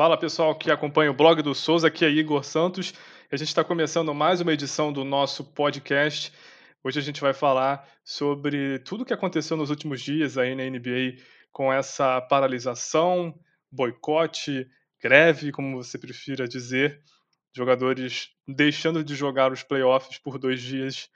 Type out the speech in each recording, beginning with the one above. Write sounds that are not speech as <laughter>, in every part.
Fala pessoal que acompanha o blog do Souza, aqui é Igor Santos. A gente está começando mais uma edição do nosso podcast. Hoje a gente vai falar sobre tudo o que aconteceu nos últimos dias aí na NBA com essa paralisação, boicote, greve, como você prefira dizer, jogadores deixando de jogar os playoffs por dois dias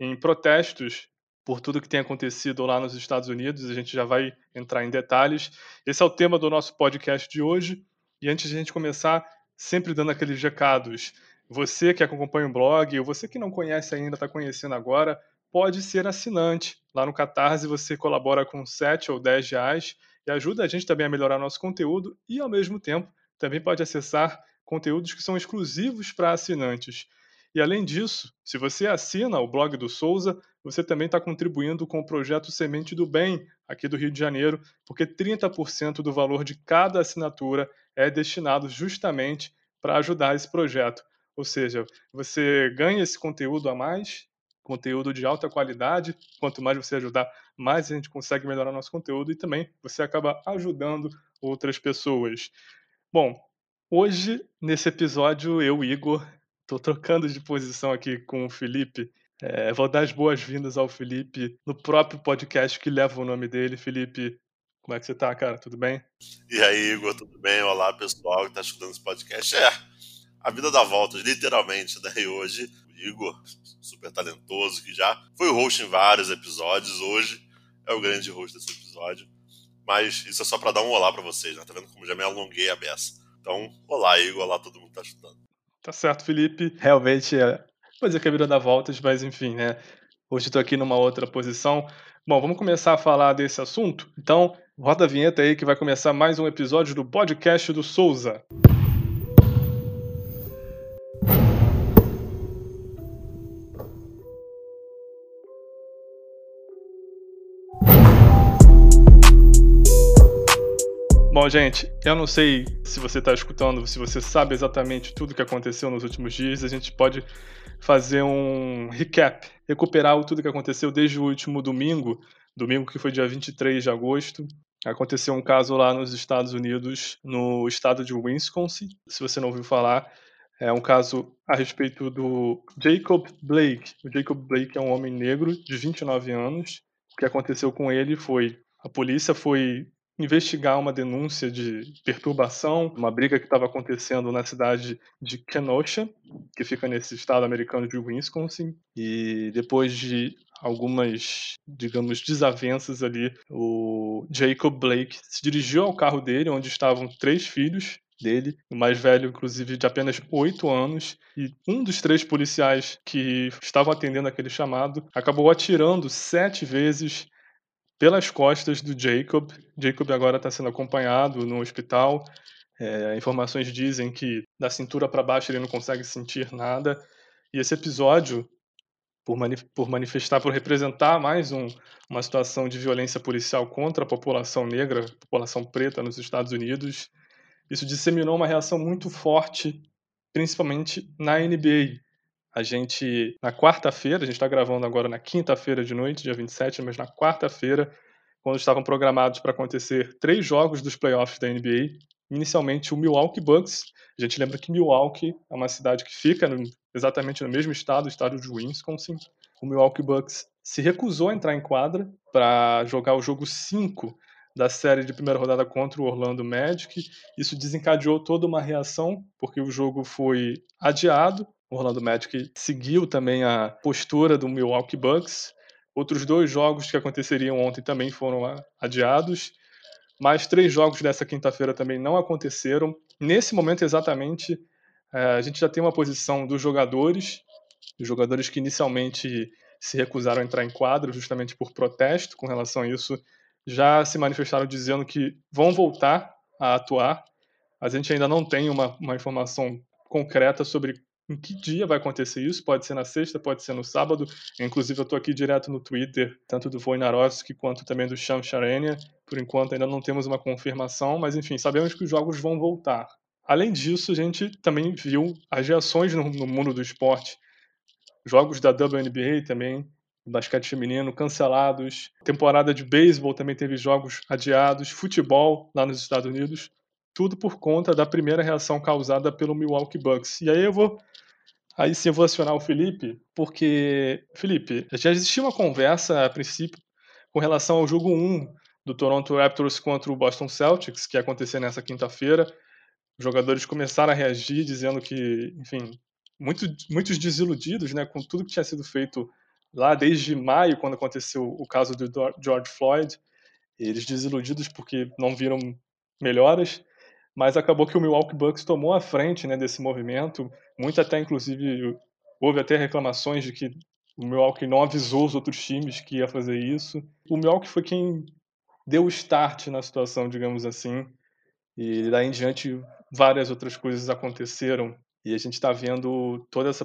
em protestos por tudo que tem acontecido lá nos Estados Unidos. A gente já vai entrar em detalhes. Esse é o tema do nosso podcast de hoje. E antes de a gente começar, sempre dando aqueles recados. Você que acompanha o blog, ou você que não conhece ainda, está conhecendo agora, pode ser assinante. Lá no Catarse você colabora com 7 ou 10 reais e ajuda a gente também a melhorar nosso conteúdo e, ao mesmo tempo, também pode acessar conteúdos que são exclusivos para assinantes. E além disso, se você assina o blog do Souza, você também está contribuindo com o projeto Semente do Bem, aqui do Rio de Janeiro, porque 30% do valor de cada assinatura é destinado justamente para ajudar esse projeto. Ou seja, você ganha esse conteúdo a mais, conteúdo de alta qualidade. Quanto mais você ajudar, mais a gente consegue melhorar nosso conteúdo e também você acaba ajudando outras pessoas. Bom, hoje, nesse episódio, eu, Igor, Tô trocando de posição aqui com o Felipe. É, vou dar as boas-vindas ao Felipe no próprio podcast que leva o nome dele. Felipe, como é que você tá, cara? Tudo bem? E aí, Igor, tudo bem? Olá, pessoal que tá escutando esse podcast. É, a vida dá voltas, literalmente. Daí hoje, o Igor, super talentoso, que já foi host em vários episódios, hoje é o grande host desse episódio. Mas isso é só para dar um olá para vocês, né? Tá vendo como já me alonguei a beça. Então, olá, Igor, olá todo mundo que tá escutando. Tá certo, Felipe. Realmente, é, vou dizer que a vida dá voltas, mas enfim, né? Hoje estou aqui numa outra posição. Bom, vamos começar a falar desse assunto? Então, roda a vinheta aí que vai começar mais um episódio do podcast do Souza. Bom, gente, eu não sei se você está escutando, se você sabe exatamente tudo o que aconteceu nos últimos dias. A gente pode fazer um recap, recuperar tudo o que aconteceu desde o último domingo, domingo que foi dia 23 de agosto. Aconteceu um caso lá nos Estados Unidos, no estado de Wisconsin. Se você não ouviu falar, é um caso a respeito do Jacob Blake. O Jacob Blake é um homem negro de 29 anos. O que aconteceu com ele foi a polícia foi investigar uma denúncia de perturbação, uma briga que estava acontecendo na cidade de Kenosha, que fica nesse estado americano de Wisconsin, e depois de algumas, digamos, desavenças ali, o Jacob Blake se dirigiu ao carro dele, onde estavam três filhos dele, o mais velho, inclusive, de apenas oito anos, e um dos três policiais que estavam atendendo aquele chamado acabou atirando sete vezes pelas costas do Jacob. Jacob agora está sendo acompanhado no hospital. É, informações dizem que da cintura para baixo ele não consegue sentir nada. E esse episódio, por, por manifestar, por representar mais um, uma situação de violência policial contra a população negra, população preta nos Estados Unidos, isso disseminou uma reação muito forte, principalmente na NBA. A gente, na quarta-feira, a gente está gravando agora na quinta-feira de noite, dia 27, mas na quarta-feira, quando estavam programados para acontecer três jogos dos playoffs da NBA, inicialmente o Milwaukee Bucks. A gente lembra que Milwaukee é uma cidade que fica no, exatamente no mesmo estado, o estado de Wisconsin. O Milwaukee Bucks se recusou a entrar em quadra para jogar o jogo 5 da série de primeira rodada contra o Orlando Magic. Isso desencadeou toda uma reação, porque o jogo foi adiado o Orlando Magic seguiu também a postura do Milwaukee Bucks. Outros dois jogos que aconteceriam ontem também foram adiados. Mais três jogos dessa quinta-feira também não aconteceram. Nesse momento, exatamente, é, a gente já tem uma posição dos jogadores, os jogadores que inicialmente se recusaram a entrar em quadro justamente por protesto com relação a isso, já se manifestaram dizendo que vão voltar a atuar. A gente ainda não tem uma, uma informação concreta sobre em que dia vai acontecer isso. Pode ser na sexta, pode ser no sábado. Inclusive, eu estou aqui direto no Twitter, tanto do Wojnarowski quanto também do Sham Charania. Por enquanto, ainda não temos uma confirmação, mas enfim, sabemos que os jogos vão voltar. Além disso, a gente também viu as reações no, no mundo do esporte. Jogos da WNBA também, basquete feminino cancelados. Temporada de beisebol também teve jogos adiados. Futebol lá nos Estados Unidos tudo por conta da primeira reação causada pelo Milwaukee Bucks. E aí eu vou Aí sim eu vou acionar o Felipe, porque, Felipe, já existia uma conversa a princípio com relação ao jogo 1 do Toronto Raptors contra o Boston Celtics, que ia acontecer nessa quinta-feira. Os jogadores começaram a reagir dizendo que, enfim, muito, muitos desiludidos né, com tudo que tinha sido feito lá desde maio, quando aconteceu o caso do George Floyd. Eles desiludidos porque não viram melhoras mas acabou que o Milwaukee Bucks tomou a frente né, desse movimento. Muito até, inclusive, houve até reclamações de que o Milwaukee não avisou os outros times que ia fazer isso. O Milwaukee foi quem deu o start na situação, digamos assim. E daí em diante, várias outras coisas aconteceram. E a gente está vendo todo esse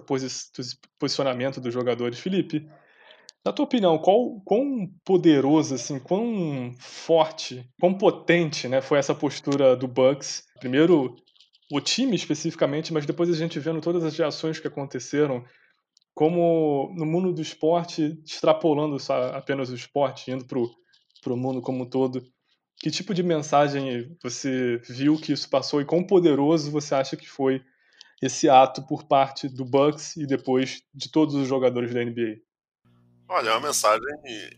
posicionamento dos jogadores. Felipe, na tua opinião, qual, quão poderoso, assim, quão forte, quão potente né, foi essa postura do Bucks? Primeiro, o time especificamente, mas depois a gente vendo todas as reações que aconteceram, como no mundo do esporte, extrapolando apenas o esporte, indo para o mundo como um todo, que tipo de mensagem você viu que isso passou e quão poderoso você acha que foi esse ato por parte do Bucks e depois de todos os jogadores da NBA? Olha, é uma mensagem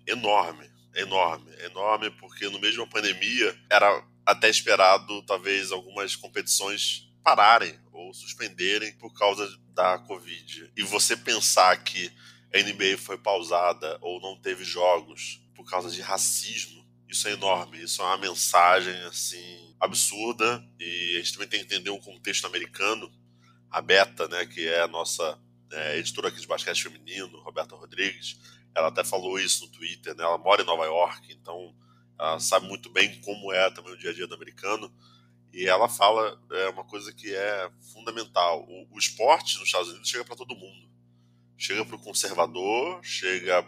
enorme, enorme, enorme, porque no meio de uma pandemia era até esperado talvez algumas competições pararem ou suspenderem por causa da Covid. E você pensar que a NBA foi pausada ou não teve jogos por causa de racismo, isso é enorme. Isso é uma mensagem assim absurda e a gente também tem que entender um contexto americano. A Beta, né, que é a nossa é, editora aqui de basquete feminino, Roberta Rodrigues, ela até falou isso no Twitter, né? Ela mora em Nova York, então ela sabe muito bem como é também o dia a dia do americano. E ela fala é, uma coisa que é fundamental: o, o esporte nos Estados Unidos chega para todo mundo. Chega para o conservador, chega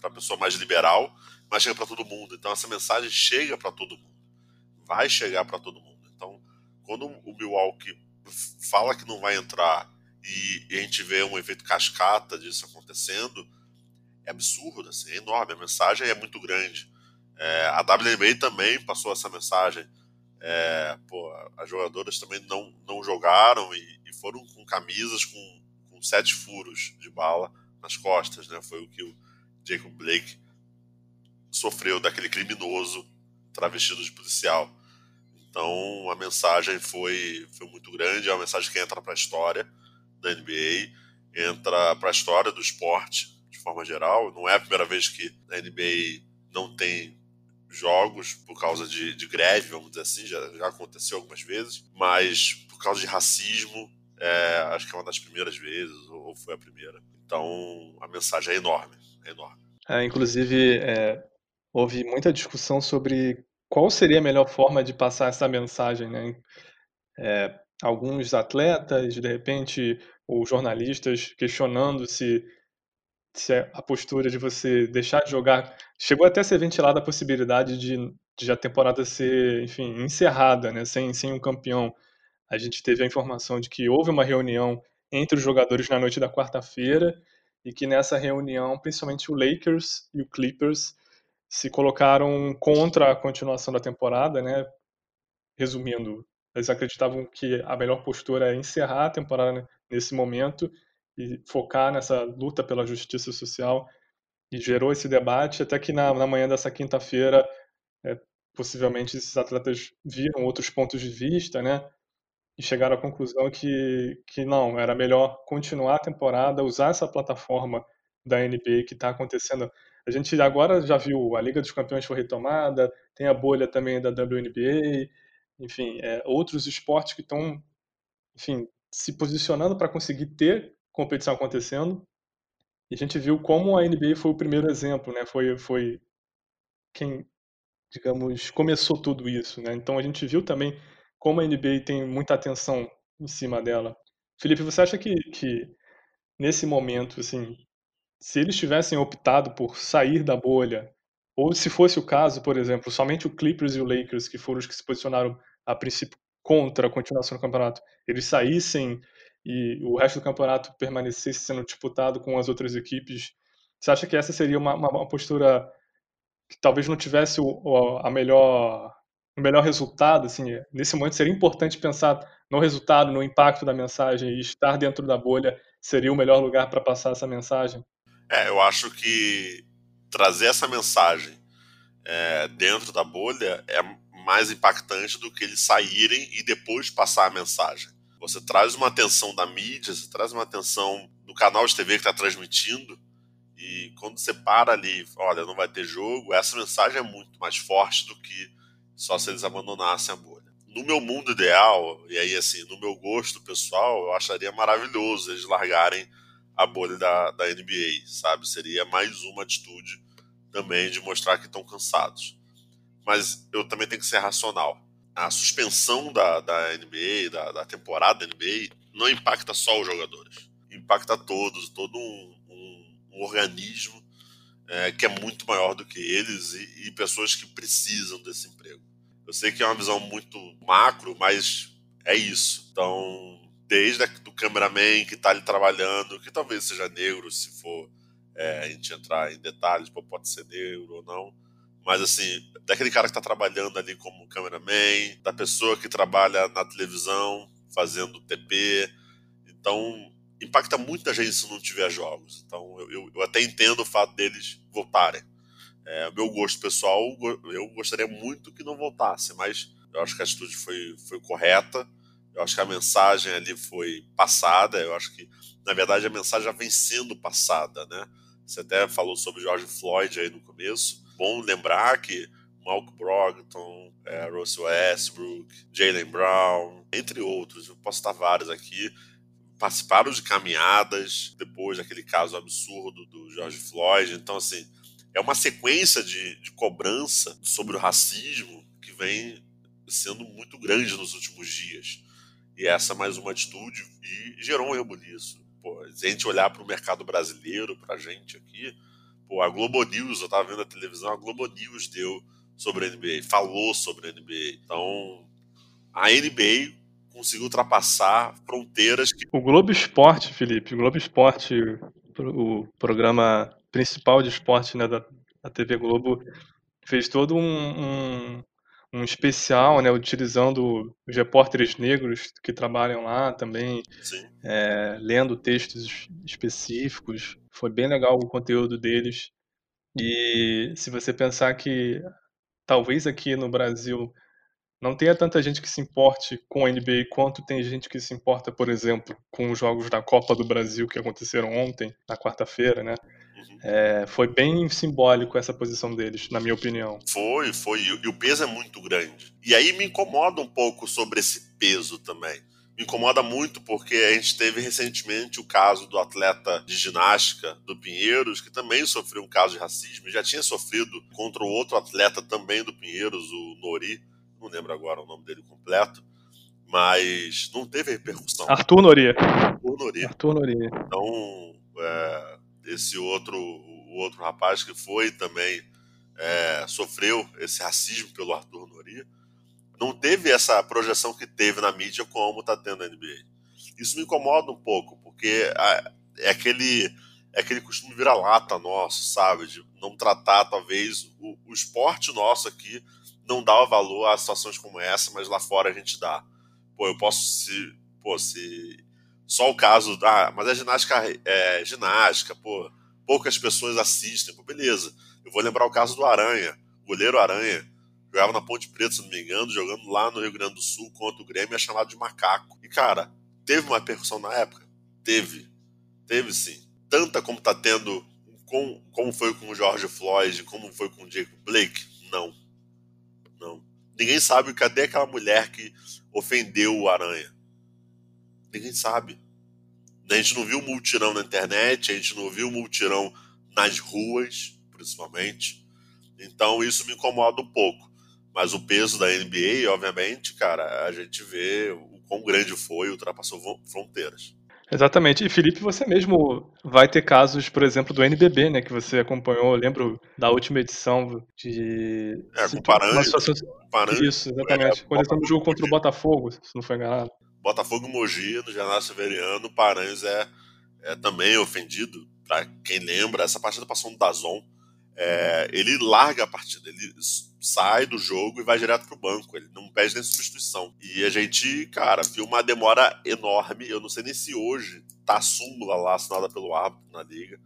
para a pessoa mais liberal, mas chega para todo mundo. Então essa mensagem chega para todo mundo. Vai chegar para todo mundo. Então, quando o Milwaukee fala que não vai entrar e, a gente vê um efeito cascata disso acontecendo, é absurdo, assim, é enorme. A mensagem é muito grande. É, a WNBA também passou essa mensagem. É, pô, as jogadoras também não, não jogaram e, e foram com camisas com, com, sete furos de bala nas costas. Né? Foi o que o Jacob Blake sofreu daquele criminoso travestido de policial. Então a mensagem foi, foi muito grande, é uma mensagem que entra para a história da NBA, entra para a história do esporte de forma geral. Não é a primeira vez que a NBA não tem jogos por causa de, de greve, vamos dizer assim, já, já, aconteceu algumas vezes, mas por causa de racismo, é, acho que é uma das primeiras vezes, ou, foi a primeira. Então a mensagem é enorme, é enorme. É, inclusive, é, houve muita discussão sobre qual seria a melhor forma de passar essa mensagem, né? É, alguns atletas, de repente, ou jornalistas questionando se, se a postura de você deixar de jogar. Chegou até a ser ventilada a possibilidade de, de a temporada ser, enfim, encerrada, né, sem, sem um campeão. A gente teve a informação de que houve uma reunião entre os jogadores na noite da quarta-feira e que nessa reunião, principalmente o Lakers e o Clippers se colocaram contra a continuação da temporada, né? Resumindo, eles acreditavam que a melhor postura é encerrar a temporada nesse momento e focar nessa luta pela justiça social. E gerou esse debate até que na, na manhã dessa quinta-feira, é, possivelmente esses atletas viram outros pontos de vista, né? E chegaram à conclusão que, que não, era melhor continuar a temporada, usar essa plataforma da NBA que está acontecendo. A gente agora já viu a Liga dos Campeões foi retomada, tem a bolha também da WNBA, enfim, é, outros esportes que estão, enfim, se posicionando para conseguir ter competição acontecendo. E a gente viu como a NBA foi o primeiro exemplo, né? Foi, foi quem, digamos, começou tudo isso, né? Então a gente viu também como a NBA tem muita atenção em cima dela. Felipe, você acha que, que nesse momento, assim, se eles tivessem optado por sair da bolha ou se fosse o caso, por exemplo, somente o Clippers e o Lakers, que foram os que se posicionaram a princípio contra a continuação do campeonato, eles saíssem e o resto do campeonato permanecesse sendo disputado com as outras equipes, você acha que essa seria uma, uma, uma postura que talvez não tivesse o, a melhor o melhor resultado, assim, nesse momento seria importante pensar no resultado, no impacto da mensagem e estar dentro da bolha seria o melhor lugar para passar essa mensagem? É, eu acho que trazer essa mensagem é, dentro da bolha é mais impactante do que eles saírem e depois passar a mensagem. Você traz uma atenção da mídia, você traz uma atenção do canal de TV que está transmitindo, e quando você para ali, olha, não vai ter jogo, essa mensagem é muito mais forte do que só se eles abandonassem a bolha. No meu mundo ideal, e aí assim, no meu gosto pessoal, eu acharia maravilhoso eles largarem a bolha da, da NBA, sabe? Seria mais uma atitude também de mostrar que estão cansados. Mas eu também tenho que ser racional. A suspensão da, da NBA, da, da temporada da NBA, não impacta só os jogadores. Impacta todos, todo um, um, um organismo é, que é muito maior do que eles e, e, pessoas que precisam desse emprego. Eu sei que é uma visão muito macro, mas é isso. Então, desde o do cameraman que está ali trabalhando, que talvez seja negro, se for é, a gente entrar em detalhes, pode ser negro ou não. Mas assim, daquele cara que está trabalhando ali como cameraman, da pessoa que trabalha na televisão fazendo TP. Então, impacta muita gente se não tiver jogos. Então, eu, eu, eu até entendo o fato deles voltarem. É, meu gosto pessoal, eu gostaria muito que não voltasse, mas eu acho que a atitude foi, foi correta. Eu acho que a mensagem ali foi passada. Eu acho que, na verdade, a mensagem já vem sendo passada, né? Você até falou sobre George Floyd aí no começo. Bom lembrar que Malcolm Brogdon, é, Russell Westbrook, Jalen Brown, entre outros, eu posso estar vários aqui, participaram de caminhadas depois daquele caso absurdo do George Floyd. Então, assim, é uma sequência de, de cobrança sobre o racismo que vem sendo muito grande nos últimos dias. E essa é mais uma atitude e gerou um rebuliço. Pô, se a gente olhar para o mercado brasileiro, para a gente aqui, pô, a Globo News, eu estava vendo a televisão, a Globo News deu sobre a NBA, falou sobre a NBA. Então, a NBA conseguiu ultrapassar fronteiras que... O Globo Esporte, Felipe, o Globo Esporte, o programa principal de esporte né, da, da TV Globo, fez todo um, um um especial, né, utilizando os repórteres negros que trabalham lá também, é, lendo textos específicos. Foi bem legal o conteúdo deles. E se você pensar que talvez aqui no Brasil não tenha tanta gente que se importe com a NBA quanto tem gente que se importa, por exemplo, com os jogos da Copa do Brasil que aconteceram ontem, na quarta-feira, né? É, foi bem simbólico essa posição deles, na minha opinião. Foi, foi. E o peso é muito grande. E aí me incomoda um pouco sobre esse peso também. Me incomoda muito porque a gente teve recentemente o caso do atleta de ginástica do Pinheiros, que também sofreu um caso de racismo, já tinha sofrido contra o outro atleta também do Pinheiros, o Nori, não lembro agora o nome dele completo, mas não teve repercussão. Arthur Nori. Arthur Nori. Arthur Nori. Então, é, esse outro, o outro rapaz que foi também é, sofreu esse racismo pelo Arthur Nori, não teve essa projeção que teve na mídia como está tendo a NBA. Isso me incomoda um pouco, porque é aquele, é aquele costume vira-lata nosso, sabe? De não tratar, talvez, o, o esporte nosso aqui não dá valor a situações como essa, mas lá fora a gente dá. Pô, eu posso se. Pô, se só o caso da. Ah, mas a ginástica é ginástica, pô. Poucas pessoas assistem, pô, beleza. Eu vou lembrar o caso do Aranha, goleiro Aranha. Jogava na Ponte Preta, se não me engano, jogando lá no Rio Grande do Sul contra o Grêmio, é chamado de macaco. E, cara, teve uma percussão na época? Teve. Teve sim. Tanta como tá tendo. Com, como foi com o George Floyd, como foi com o Jacob Blake? Não. Não. Ninguém sabe cadê aquela mulher que ofendeu o Aranha Ninguém sabe. A gente não viu multirão na internet, a gente não viu multirão nas ruas, principalmente. Então isso me incomoda um pouco. Mas o peso da NBA, obviamente, cara, a gente vê o quão grande foi, ultrapassou fronteiras. Exatamente. E Felipe, você mesmo vai ter casos, por exemplo, do NBB, né, que você acompanhou, eu lembro da última edição de É, com Paranhos. Situação... Isso, exatamente. É, Quando ele no jogo contra o Botafogo, se não foi enganado. Botafogo Mogi, no Jornal Severiano, Paranhos é, é também ofendido. Para quem lembra, essa partida passou no Dazon. É, ele larga a partida, ele sai do jogo e vai direto pro banco. Ele não pede nem substituição. E a gente, cara, viu uma demora enorme. Eu não sei nem se hoje tá a súmula lá assinada pelo árbitro na liga.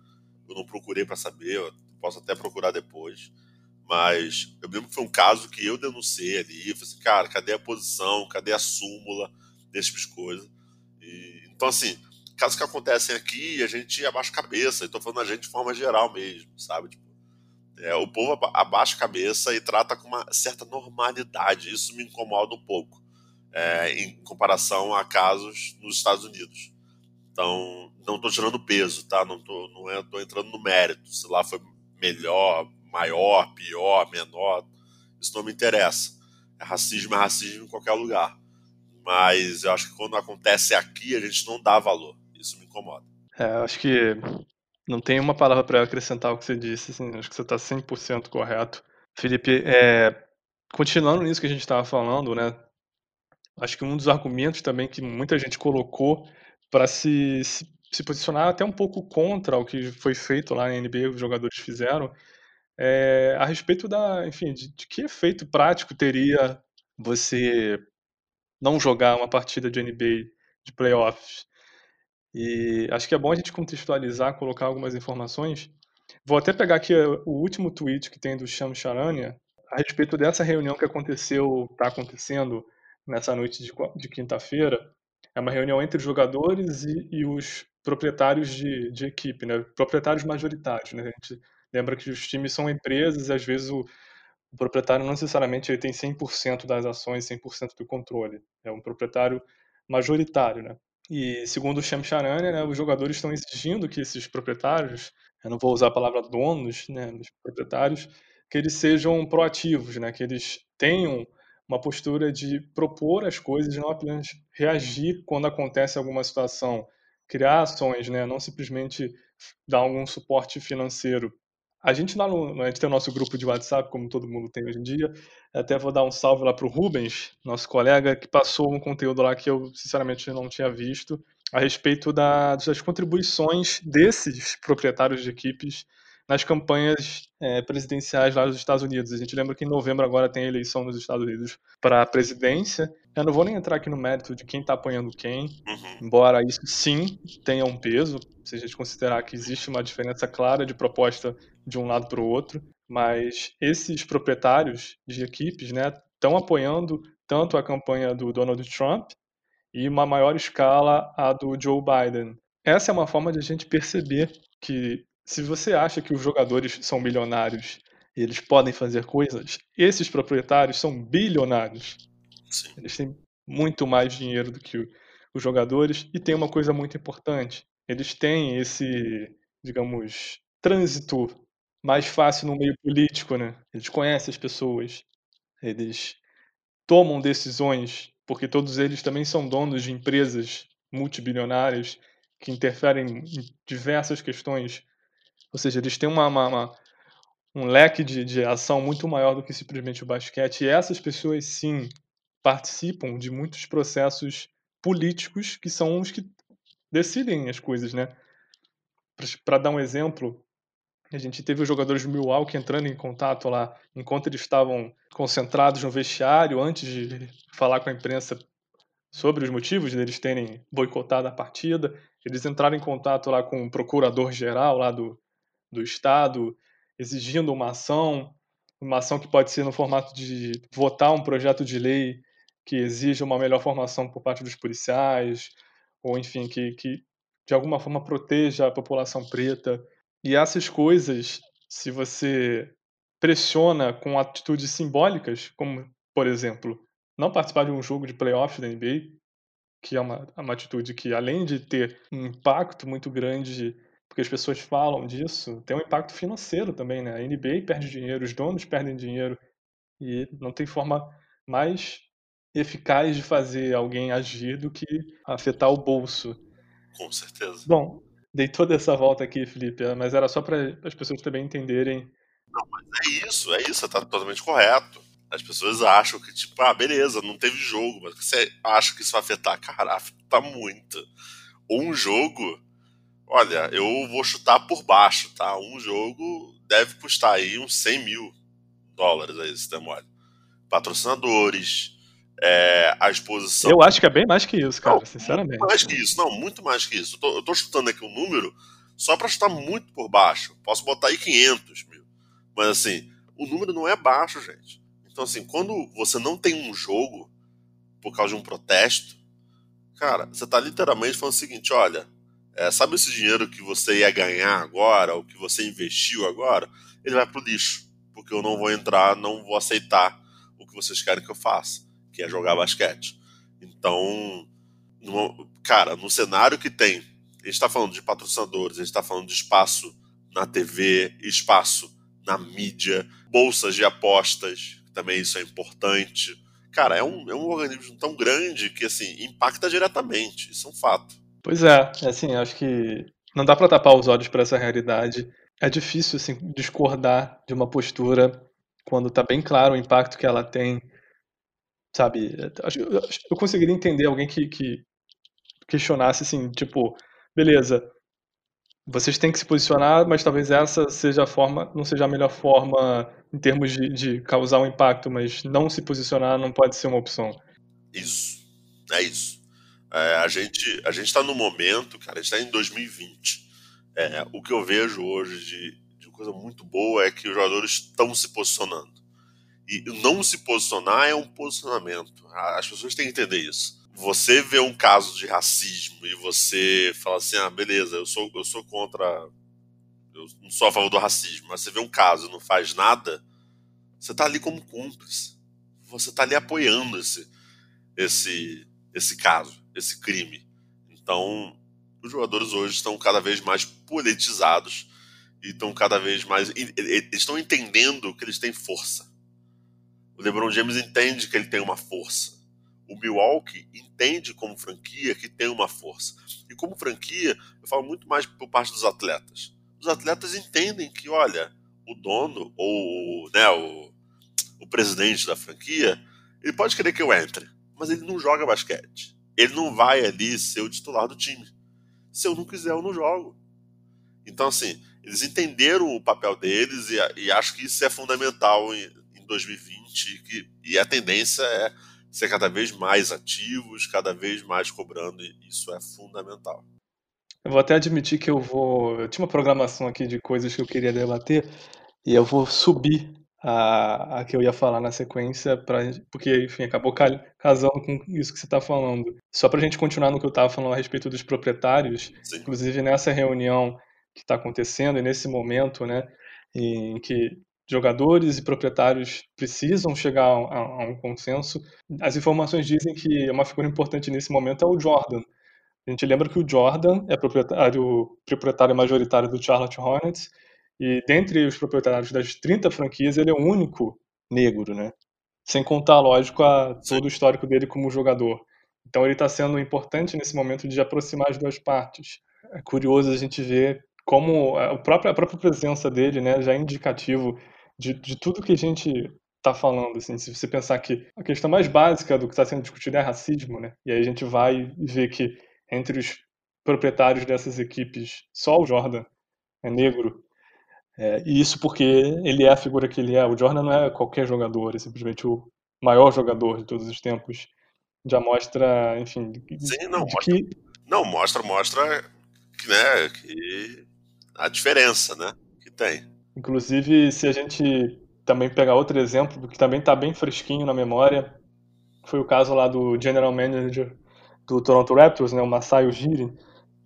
Eu não procurei para saber, eu posso até procurar depois. Mas eu lembro que foi um caso que eu denunciei ali. Eu falei assim, cara, cadê a posição? Cadê a súmula? Desse tipo de coisa. E, então, assim, casos que acontecem aqui, a gente abaixa a cabeça. Tô falando a gente de forma geral mesmo, sabe? Tipo, é, o povo abaixa a cabeça e trata com uma certa normalidade. Isso me incomoda um pouco, é, em comparação a casos nos Estados Unidos. Então, não estou tirando peso, tá? Não estou não é, tô entrando no mérito. Se lá foi melhor, maior, pior, menor, isso não me interessa. É racismo, é racismo em qualquer lugar. Mas eu acho que quando acontece aqui, a gente não dá valor. Isso me incomoda. É, acho que não tem uma palavra para acrescentar ao que você disse, assim, acho que você está 100% correto. Felipe, é, continuando nisso que a gente estava falando, né? Acho que um dos argumentos também que muita gente colocou para se, se, se, posicionar até um pouco contra o que foi feito lá na NBA, os jogadores fizeram, é, a respeito da, enfim, de, de que efeito prático teria você não jogar uma partida de NBA de playoffs e acho que é bom a gente contextualizar, colocar algumas informações. Vou até pegar aqui eh, o último tweet que tem do Sham Charania a respeito dessa reunião que aconteceu, está acontecendo nessa noite de, de quinta-feira. É uma reunião entre os jogadores e, e os proprietários de, de, equipe, né? proprietários majoritários. Né? A gente lembra que os times são empresas e às vezes o, o proprietário não necessariamente ele tem 100% das ações, 100% do controle. É um proprietário majoritário. Né? E segundo o Shamsharania, né, os jogadores estão exigindo que esses proprietários, eu não vou usar a palavra donos, né, dos proprietários, que eles sejam proativos, né, que eles tenham uma postura de propor as coisas, não apenas reagir quando acontece alguma situação, criar ações, né, não simplesmente dar algum suporte financeiro a gente lá no, a gente tem o nosso grupo de WhatsApp, como todo mundo tem hoje em dia. Até vou dar um salve lá para o Rubens, nosso colega, que passou um conteúdo lá que eu sinceramente não tinha visto a respeito da, das contribuições desses proprietários de equipes nas campanhas é, presidenciais lá dos Estados Unidos. A gente lembra que em novembro agora tem eleição nos Estados Unidos para a presidência. Eu não vou nem entrar aqui no mérito de quem está apoiando quem, uhum. embora isso sim tenha um peso, se a gente considerar que existe uma diferença clara de proposta de um lado para o outro, mas esses proprietários de equipes né, estão apoiando tanto a campanha do Donald Trump e uma maior escala a do Joe Biden. Essa é uma forma de a gente perceber que se você acha que os jogadores são milionários e eles podem fazer coisas, esses proprietários são bilionários. Sim. Eles têm muito mais dinheiro do que os jogadores e tem uma coisa muito importante. Eles têm esse, digamos, trânsito mais fácil no meio político, né? Eles conhecem as pessoas, eles tomam decisões, porque todos eles também são donos de empresas multibilionárias que interferem em diversas questões. Ou seja, eles têm uma, uma, uma um leque de, de ação muito maior do que simplesmente o basquete. E essas pessoas, sim, participam de muitos processos políticos que são os que decidem as coisas, né? Para dar um exemplo, a gente teve os jogadores do Milwaukee entrando em contato lá, enquanto eles estavam concentrados no vestiário, antes de falar com a imprensa sobre os motivos deles terem boicotado a partida. Eles entraram em contato lá com o procurador-geral lá do, do estado, exigindo uma ação, uma ação que pode ser no formato de votar um projeto de lei que exija uma melhor formação por parte dos policiais, ou enfim, que, que de alguma forma proteja a população preta. E essas coisas, se você pressiona com atitudes simbólicas, como, por exemplo, não participar de um jogo de playoff da NBA, que é uma, é uma atitude que, além de ter um impacto muito grande, porque as pessoas falam disso, tem um impacto financeiro também, né? A NBA perde dinheiro, os donos perdem dinheiro, e não tem forma mais eficaz de fazer alguém agir do que afetar o bolso. Com certeza. Bom, dei toda essa volta aqui, Felipe, mas era só para as pessoas também entenderem. Não, mas é isso, é isso, tá totalmente correto. As pessoas acham que, tipo, ah, beleza, não teve jogo, mas você acha que isso vai afetar? Cara, afeta muito. Um jogo, olha, eu vou chutar por baixo, tá? Um jogo deve custar aí uns 100 mil dólares aí, se der mole. Patrocinadores, é, a exposição. Eu acho que é bem mais que isso, cara, não, sinceramente. Muito mais que isso, não, muito mais que isso. Eu tô, eu tô chutando aqui um número só para chutar muito por baixo. Posso botar aí 500 mil. Mas assim, o número não é baixo, gente. Então, assim, quando você não tem um jogo por causa de um protesto, cara, você tá literalmente falando o seguinte: olha, é, sabe esse dinheiro que você ia ganhar agora, ou que você investiu agora? Ele vai pro lixo, porque eu não vou entrar, não vou aceitar o que vocês querem que eu faça que é jogar basquete. Então, no, cara, no cenário que tem, a gente está falando de patrocinadores, a gente está falando de espaço na TV, espaço na mídia, bolsas de apostas, também isso é importante. Cara, é um, é um organismo tão grande que, assim, impacta diretamente, isso é um fato. Pois é assim, acho que não dá para tapar os olhos para essa realidade. É difícil, assim, discordar de uma postura quando está bem claro o impacto que ela tem Sabe? Eu, eu conseguiria entender alguém que, que questionasse assim, tipo, beleza, vocês têm que se posicionar, mas talvez essa seja a forma, não seja a melhor forma em termos de, de causar um impacto, mas não se posicionar não pode ser uma opção. Isso, é isso. É, a gente a gente está no momento, cara, a gente está em 2020. É, o que eu vejo hoje de, de coisa muito boa é que os jogadores estão se posicionando. E não se posicionar é um posicionamento. As pessoas têm que entender isso. Você vê um caso de racismo e você fala assim: ah, beleza, eu sou, eu sou contra. Eu não sou a favor do racismo, mas você vê um caso e não faz nada, você está ali como cúmplice. Você está ali apoiando esse, esse, esse caso, esse crime. Então, os jogadores hoje estão cada vez mais politizados e estão cada vez mais. Eles estão entendendo que eles têm força. O LeBron James entende que ele tem uma força. O Milwaukee entende como franquia que tem uma força. E como franquia, eu falo muito mais por parte dos atletas. Os atletas entendem que, olha, o dono ou né, o, o presidente da franquia, ele pode querer que eu entre, mas ele não joga basquete. Ele não vai ali ser o titular do time. Se eu não quiser, eu não jogo. Então, assim, eles entenderam o papel deles e, e acho que isso é fundamental 2020 que, e a tendência é ser cada vez mais ativos, cada vez mais cobrando, e isso é fundamental. Eu vou até admitir que eu vou. Eu tinha uma programação aqui de coisas que eu queria debater, e eu vou subir a, a que eu ia falar na sequência, pra, porque, enfim, acabou casando com isso que você está falando. Só para a gente continuar no que eu estava falando a respeito dos proprietários, Sim. inclusive nessa reunião que está acontecendo e nesse momento, né, em que jogadores e proprietários precisam chegar a, a, um consenso. As informações dizem que uma figura importante nesse momento é o Jordan. A gente lembra que o Jordan é proprietário, proprietário majoritário do Charlotte Hornets e dentre os proprietários das 30 franquias ele é o único negro, né? Sem contar, lógico, a todo o histórico dele como jogador. Então ele está sendo importante nesse momento de aproximar as duas partes. É curioso a gente ver como a própria, a própria presença dele né, já é indicativo de, de tudo que a gente está falando, assim, se você pensar que a questão mais básica do que está sendo discutido é racismo, né? E aí a gente vai ver que entre os proprietários dessas equipes, só o Jordan é negro. É, e isso porque ele é a figura que ele é. O Jordan não é qualquer jogador, é simplesmente o maior jogador de todos os tempos. Já mostra, enfim, Sim, não, mostra, que... não mostra, mostra que, né, que a diferença, né, que tem. Inclusive, se a gente também pegar outro exemplo, que também está bem fresquinho na memória, foi o caso lá do General Manager do Toronto Raptors, né, o Masai Ujiri,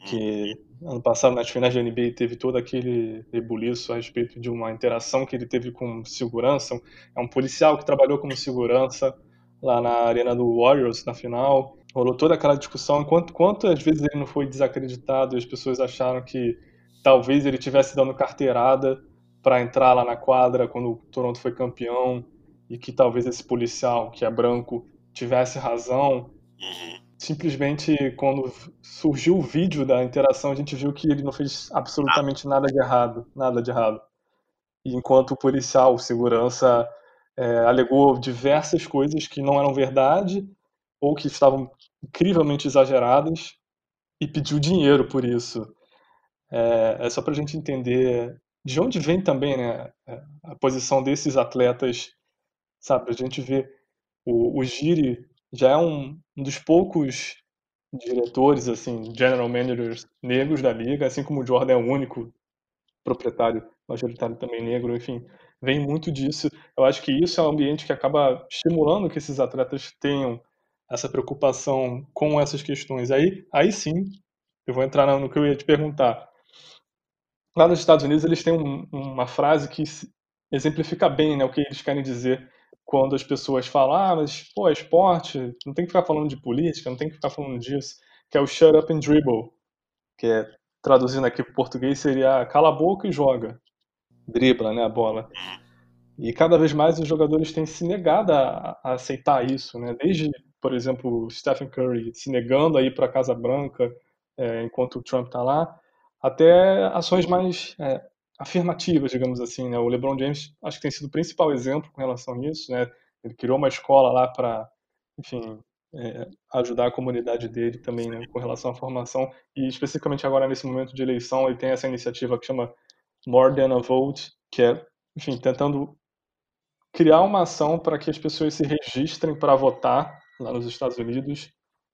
que ano passado nas finais da NBA teve todo aquele rebuliço a respeito de uma interação que ele teve com segurança. É um policial que trabalhou como segurança lá na arena do Warriors na final. Rolou toda aquela discussão. Quanto, quantas vezes ele não foi desacreditado e as pessoas acharam que talvez ele tivesse dando carteirada para entrar lá na quadra quando o Toronto foi campeão e que talvez esse policial, que é branco, tivesse razão. Simplesmente, quando surgiu o vídeo da interação, a gente viu que ele não fez absolutamente nada de errado. Nada de errado. E enquanto o policial, o segurança, é, alegou diversas coisas que não eram verdade ou que estavam incrivelmente exageradas e pediu dinheiro por isso. É, é só para a gente entender de onde vem também, né, a posição desses atletas, sabe? A gente vê o, o Giri já é um, um dos poucos diretores, assim, general managers negros da liga, assim como o Jordan é o único proprietário majoritário também negro, enfim, vem muito disso. Eu acho que isso é um ambiente que acaba estimulando que esses atletas tenham essa preocupação com essas questões. Aí, aí sim, eu vou entrar no que eu ia te perguntar. Lá nos Estados Unidos, eles têm um, uma frase que exemplifica bem né, o que eles querem dizer quando as pessoas falam, ah, mas, pô, é esporte, não tem que ficar falando de política, não tem que ficar falando disso, que é o shut up and dribble, que é, traduzindo aqui para o português, seria cala a boca e joga, dribla, né, a bola. E cada vez mais os jogadores têm se negado a, a aceitar isso, né, desde, por exemplo, Stephen Curry se negando a ir para a Casa Branca é, enquanto o Trump está lá, até ações mais é, afirmativas, digamos assim. Né? O LeBron James acho que tem sido o principal exemplo com relação a isso. Né? Ele criou uma escola lá para, enfim, é, ajudar a comunidade dele também né, com relação à formação. E especificamente agora nesse momento de eleição, ele tem essa iniciativa que chama More Than a Vote, que é, enfim, tentando criar uma ação para que as pessoas se registrem para votar lá nos Estados Unidos.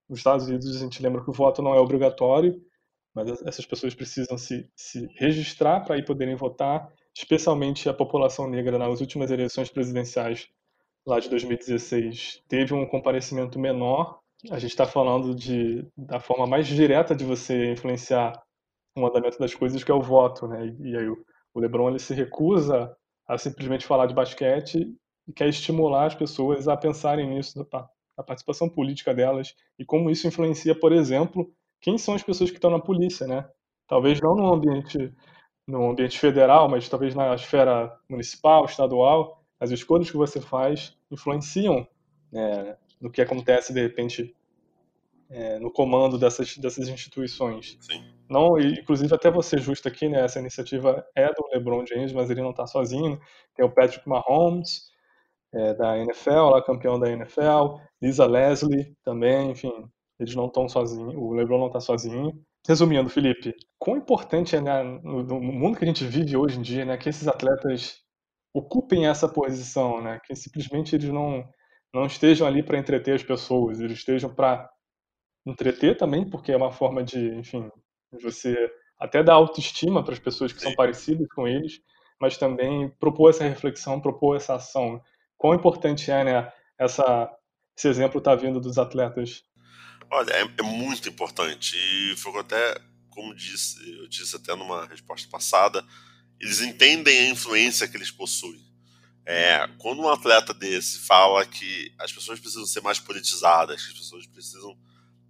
Nos Estados Unidos, a gente lembra que o voto não é obrigatório, mas essas pessoas precisam se, se registrar para ir poderem votar, especialmente a população negra nas últimas eleições presidenciais lá de 2016 teve um comparecimento menor. A gente está falando de da forma mais direta de você influenciar o andamento das coisas, que é o voto, né? E, e aí o, o LeBron ele se recusa a simplesmente falar de basquete e quer estimular as pessoas a pensarem nisso, a participação política delas e como isso influencia, por exemplo, quem são as pessoas que estão na polícia, né? Talvez não no ambiente, no ambiente federal, mas talvez na esfera municipal, estadual, as escolhas que você faz influenciam é, no que acontece de repente é, no comando dessas, dessas instituições. Sim. Não, inclusive até você justo aqui, né? Essa iniciativa é do LeBron James, mas ele não está sozinho. Tem o Patrick Mahomes é, da NFL, lá campeão da NFL, Lisa Leslie também, enfim, eles não estão sozinhos, o LeBron não está sozinho. Resumindo, Felipe, quão importante é né, no, no, mundo que a gente vive hoje em dia, né, que esses atletas ocupem essa posição, né, que simplesmente eles não não estejam ali para entreter as pessoas, eles estejam para entreter também, porque é uma forma de, enfim, você até dar autoestima para as pessoas que Sim. são parecidas com eles, mas também propor essa reflexão, propor essa ação. Quão importante é, né, essa, esse exemplo está vindo dos atletas Olha, é, é, muito importante. E foi até, como disse, eu disse até numa resposta passada, eles entendem a influência que eles possuem. É, quando um atleta desse fala que as pessoas precisam ser mais politizadas, que as pessoas precisam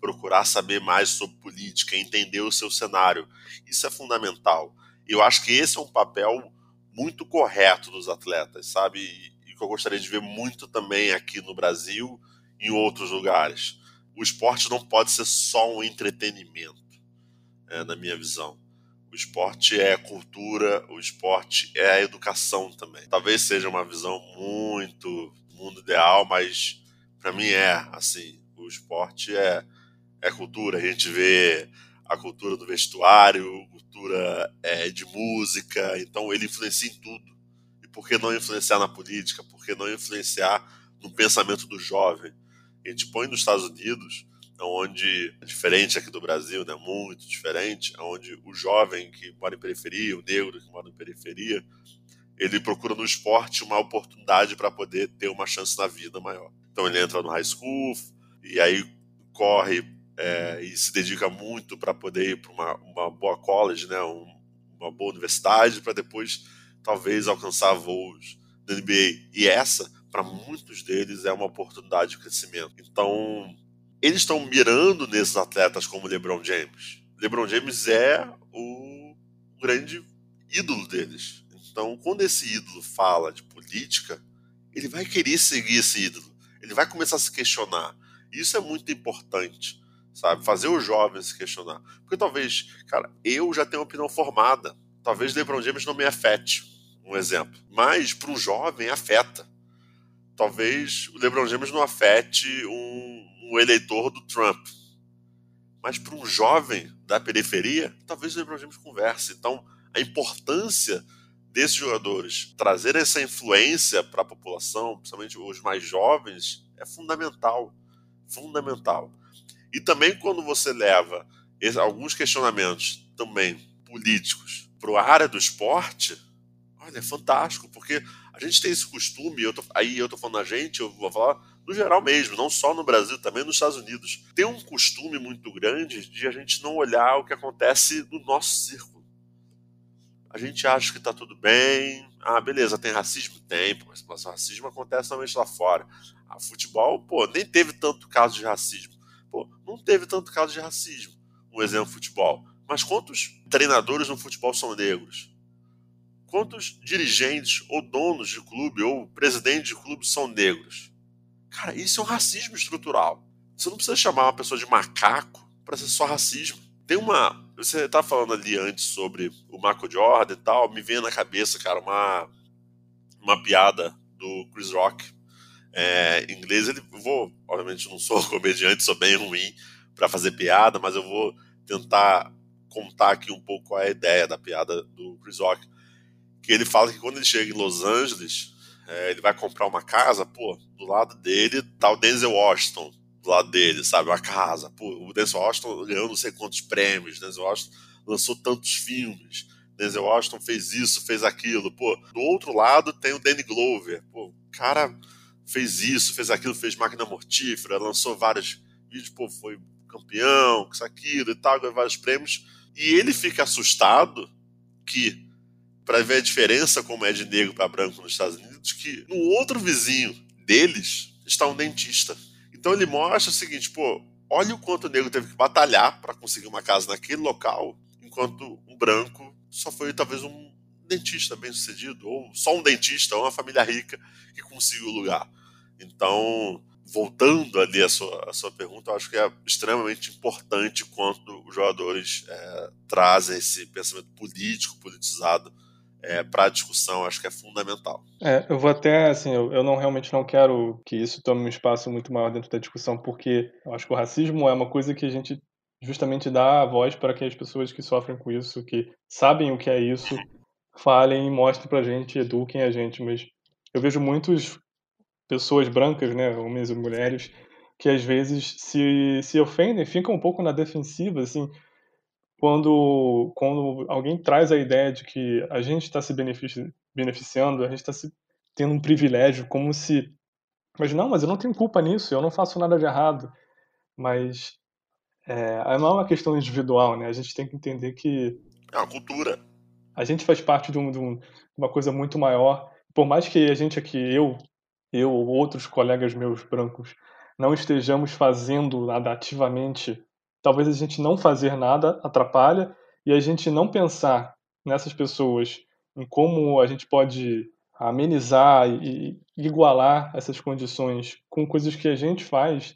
procurar saber mais sobre política, entender o seu cenário, isso é fundamental. Eu acho que esse é um papel muito correto dos atletas, sabe? E que eu gostaria de ver muito também aqui no Brasil e em outros lugares o esporte não pode ser só um entretenimento, é, na minha visão. O esporte é cultura, o esporte é a educação também. Talvez seja uma visão muito mundo ideal, mas para mim é assim. O esporte é, é cultura. A gente vê a cultura do vestuário, cultura é, de música, então ele influencia em tudo. E por que não influenciar na política? Por que não influenciar no pensamento do jovem? A gente põe nos Estados Unidos, onde é diferente aqui do Brasil, né, muito diferente, onde o jovem que mora em periferia, o negro que mora em periferia, ele procura no esporte uma oportunidade para poder ter uma chance na vida maior. Então ele entra no high school e aí corre é, e se dedica muito para poder ir para uma, uma, boa college, né, um, uma boa universidade, para depois talvez alcançar voos da NBA. E essa para muitos deles é uma oportunidade de crescimento. Então, eles estão mirando nesses atletas como LeBron James. LeBron James é o grande ídolo deles. Então, quando esse ídolo fala de política, ele vai querer seguir esse ídolo. Ele vai começar a se questionar. Isso é muito importante, sabe? Fazer os jovens se questionar. Porque talvez, cara, eu já tenho uma opinião formada. Talvez LeBron James não me afete, um exemplo. Mas para um jovem afeta talvez o LeBron James não afete um, um eleitor do Trump. Mas para um jovem da periferia, talvez o LeBron James converse. Então, a importância desses jogadores trazer essa influência para a população, principalmente os mais jovens, é fundamental. Fundamental. E também quando você leva alguns questionamentos também políticos para a área do esporte, olha, é fantástico, porque a gente tem esse costume, eu tô, aí eu tô falando a gente, eu vou falar no geral mesmo, não só no Brasil, também nos Estados Unidos. Tem um costume muito grande de a gente não olhar o que acontece no nosso círculo. A gente acha que está tudo bem. Ah, beleza, tem racismo? Tem, mas, mas o racismo acontece somente lá fora. A ah, futebol, pô, nem teve tanto caso de racismo. Pô, não teve tanto caso de racismo. Um exemplo, futebol. Mas quantos treinadores no futebol são negros? Quantos dirigentes ou donos de clube ou presidentes de clube são negros? Cara, isso é um racismo estrutural. Você não precisa chamar uma pessoa de macaco para ser só racismo. Tem uma. Você tá falando ali antes sobre o Marco Jordan e tal, me vem na cabeça, cara, uma, uma piada do Chris Rock. É, em inglês, ele vou, obviamente não sou <laughs> comediante, sou bem ruim para fazer piada, mas eu vou tentar contar aqui um pouco a ideia da piada do Chris Rock. Que ele fala que quando ele chega em Los Angeles, é, ele vai comprar uma casa, pô, do lado dele tá o Denzel Washington, do lado dele, sabe? Uma casa. Pô, o Denzel Washington ganhou não sei quantos prêmios, o Denzel Washington lançou tantos filmes. Denzel Washington fez isso, fez aquilo. Pô, do outro lado tem o Danny Glover. Pô, o cara fez isso, fez aquilo, fez máquina mortífera, lançou vários vídeos, pô, foi campeão, isso, aquilo e tal, ganhou vários prêmios. E ele fica assustado que para ver a diferença como é de negro para branco nos Estados Unidos, que no outro vizinho deles está um dentista. Então ele mostra o seguinte, pô, olha o quanto o negro teve que batalhar para conseguir uma casa naquele local, enquanto um branco só foi talvez um dentista bem sucedido, ou só um dentista, ou uma família rica que conseguiu o lugar. Então, voltando ali à sua, à sua pergunta, eu acho que é extremamente importante quando os jogadores é, trazem esse pensamento político, politizado é, para a discussão, acho que é fundamental. É, eu vou até, assim, eu, eu, não realmente não quero que isso tome um espaço muito maior dentro da discussão, porque eu acho que o racismo é uma coisa que a gente justamente dá a voz para que as pessoas que sofrem com isso, que sabem o que é isso, falem e mostrem para a gente, eduquem a gente, mas eu vejo muitas pessoas brancas, né, homens e mulheres, que às vezes se, se ofendem, ficam um pouco na defensiva, assim, quando, quando alguém traz a ideia de que a gente está se benefici beneficiando, a gente está tendo um privilégio, como se. Mas não, mas eu não tenho culpa nisso, eu não faço nada de errado. Mas é, não é uma questão individual, né? A gente tem que entender que. É uma cultura. A gente faz parte de, um, de um, uma coisa muito maior. Por mais que a gente aqui, eu, eu ou outros colegas meus brancos, não estejamos fazendo nada ativamente talvez a gente não fazer nada atrapalha e a gente não pensar nessas pessoas, em como a gente pode amenizar e igualar essas condições com coisas que a gente faz,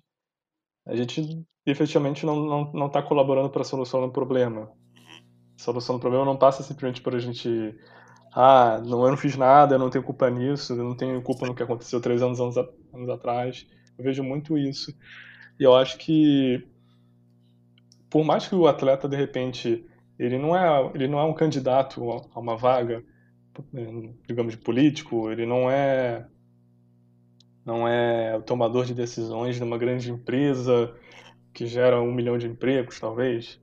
a gente efetivamente não está não, não tá colaborando para a solução do problema. A solução do problema não passa simplesmente por a gente. Ah, não, eu não fiz nada, eu não tenho culpa nisso, eu não tenho culpa no que aconteceu três anos, anos, anos atrás. Eu vejo muito isso. E eu acho que por mais que o atleta de repente ele não é ele não é um candidato a uma vaga digamos de político ele não é não é o tomador de decisões de uma grande empresa que gera um milhão de empregos talvez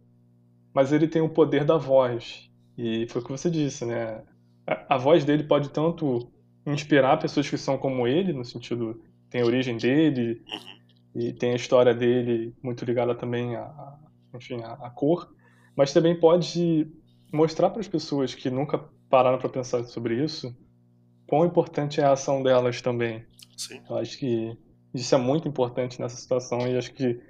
mas ele tem o poder da voz. E foi o que você disse né? A, a voz dele pode tanto inspirar pessoas que são como ele no sentido tem a origem dele e tem a história dele muito ligada também a, enfim, a, a cor, mas também pode mostrar para as pessoas que nunca pararam para pensar sobre isso quão importante é a ação delas também. Sim. Eu acho que isso é muito importante nessa situação e acho que